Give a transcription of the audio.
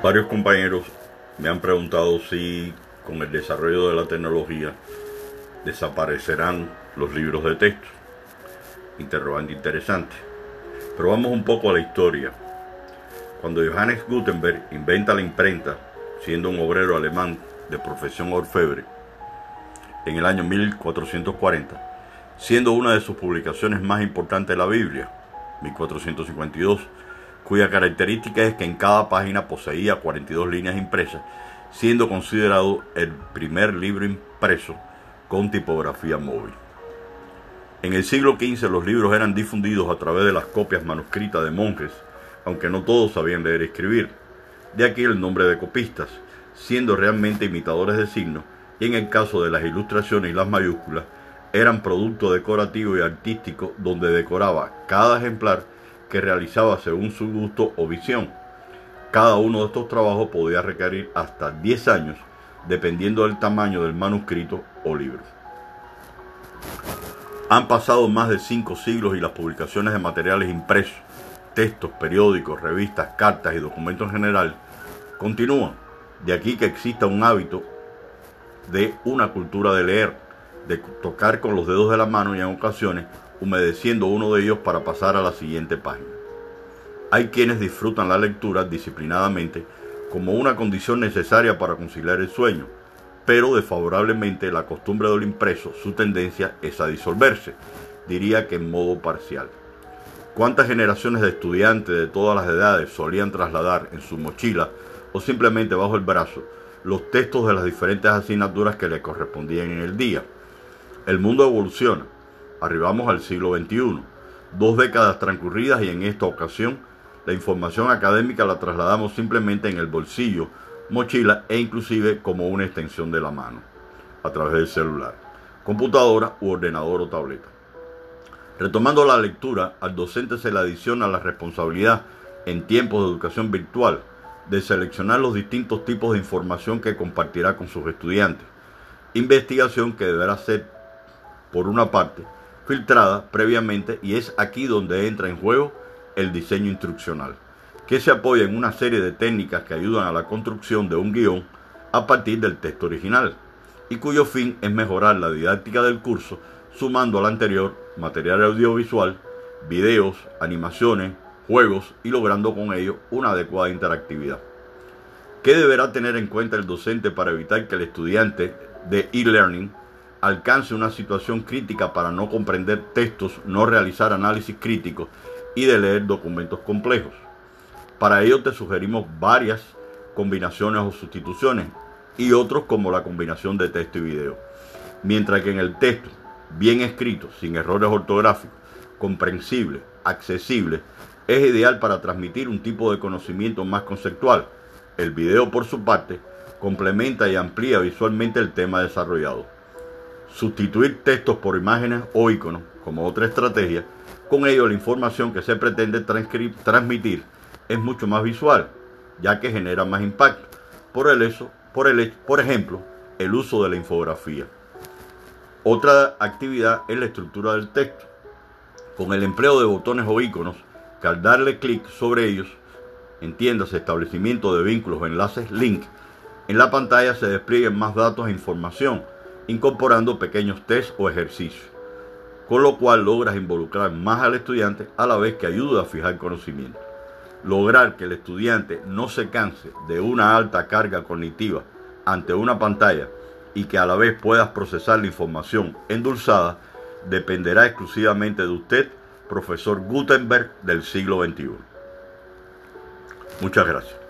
Varios compañeros me han preguntado si con el desarrollo de la tecnología desaparecerán los libros de texto. Interrogante interesante. Pero vamos un poco a la historia. Cuando Johannes Gutenberg inventa la imprenta, siendo un obrero alemán de profesión orfebre, en el año 1440, siendo una de sus publicaciones más importantes la Biblia, 1452, cuya característica es que en cada página poseía 42 líneas impresas, siendo considerado el primer libro impreso con tipografía móvil. En el siglo XV los libros eran difundidos a través de las copias manuscritas de monjes, aunque no todos sabían leer y escribir. De aquí el nombre de copistas, siendo realmente imitadores de signos, y en el caso de las ilustraciones y las mayúsculas, eran producto decorativo y artístico donde decoraba cada ejemplar que realizaba según su gusto o visión. Cada uno de estos trabajos podía requerir hasta 10 años dependiendo del tamaño del manuscrito o libro. Han pasado más de 5 siglos y las publicaciones de materiales impresos, textos, periódicos, revistas, cartas y documentos en general continúan. De aquí que exista un hábito de una cultura de leer, de tocar con los dedos de la mano y en ocasiones humedeciendo uno de ellos para pasar a la siguiente página. Hay quienes disfrutan la lectura disciplinadamente como una condición necesaria para conciliar el sueño, pero desfavorablemente la costumbre del impreso, su tendencia es a disolverse, diría que en modo parcial. ¿Cuántas generaciones de estudiantes de todas las edades solían trasladar en su mochila o simplemente bajo el brazo los textos de las diferentes asignaturas que le correspondían en el día? El mundo evoluciona. Arribamos al siglo XXI. Dos décadas transcurridas y en esta ocasión la información académica la trasladamos simplemente en el bolsillo, mochila e inclusive como una extensión de la mano, a través del celular, computadora u ordenador o tableta. Retomando la lectura, al docente se le adiciona la responsabilidad en tiempos de educación virtual de seleccionar los distintos tipos de información que compartirá con sus estudiantes. Investigación que deberá ser, por una parte, filtrada previamente y es aquí donde entra en juego el diseño instruccional, que se apoya en una serie de técnicas que ayudan a la construcción de un guion a partir del texto original, y cuyo fin es mejorar la didáctica del curso sumando al anterior material audiovisual, videos, animaciones, juegos y logrando con ello una adecuada interactividad. ¿Qué deberá tener en cuenta el docente para evitar que el estudiante de e-learning alcance una situación crítica para no comprender textos, no realizar análisis críticos y de leer documentos complejos. Para ello te sugerimos varias combinaciones o sustituciones y otros como la combinación de texto y video. Mientras que en el texto, bien escrito, sin errores ortográficos, comprensible, accesible, es ideal para transmitir un tipo de conocimiento más conceptual. El video, por su parte, complementa y amplía visualmente el tema desarrollado. Sustituir textos por imágenes o iconos, como otra estrategia, con ello la información que se pretende transmitir es mucho más visual, ya que genera más impacto. Por, el eso, por, el, por ejemplo, el uso de la infografía. Otra actividad es la estructura del texto. Con el empleo de botones o iconos, que al darle clic sobre ellos, entiéndase establecimiento de vínculos o enlaces link, en la pantalla se desplieguen más datos e información, incorporando pequeños test o ejercicios con lo cual logras involucrar más al estudiante a la vez que ayuda a fijar conocimiento. Lograr que el estudiante no se canse de una alta carga cognitiva ante una pantalla y que a la vez puedas procesar la información endulzada dependerá exclusivamente de usted, profesor Gutenberg del siglo XXI. Muchas gracias.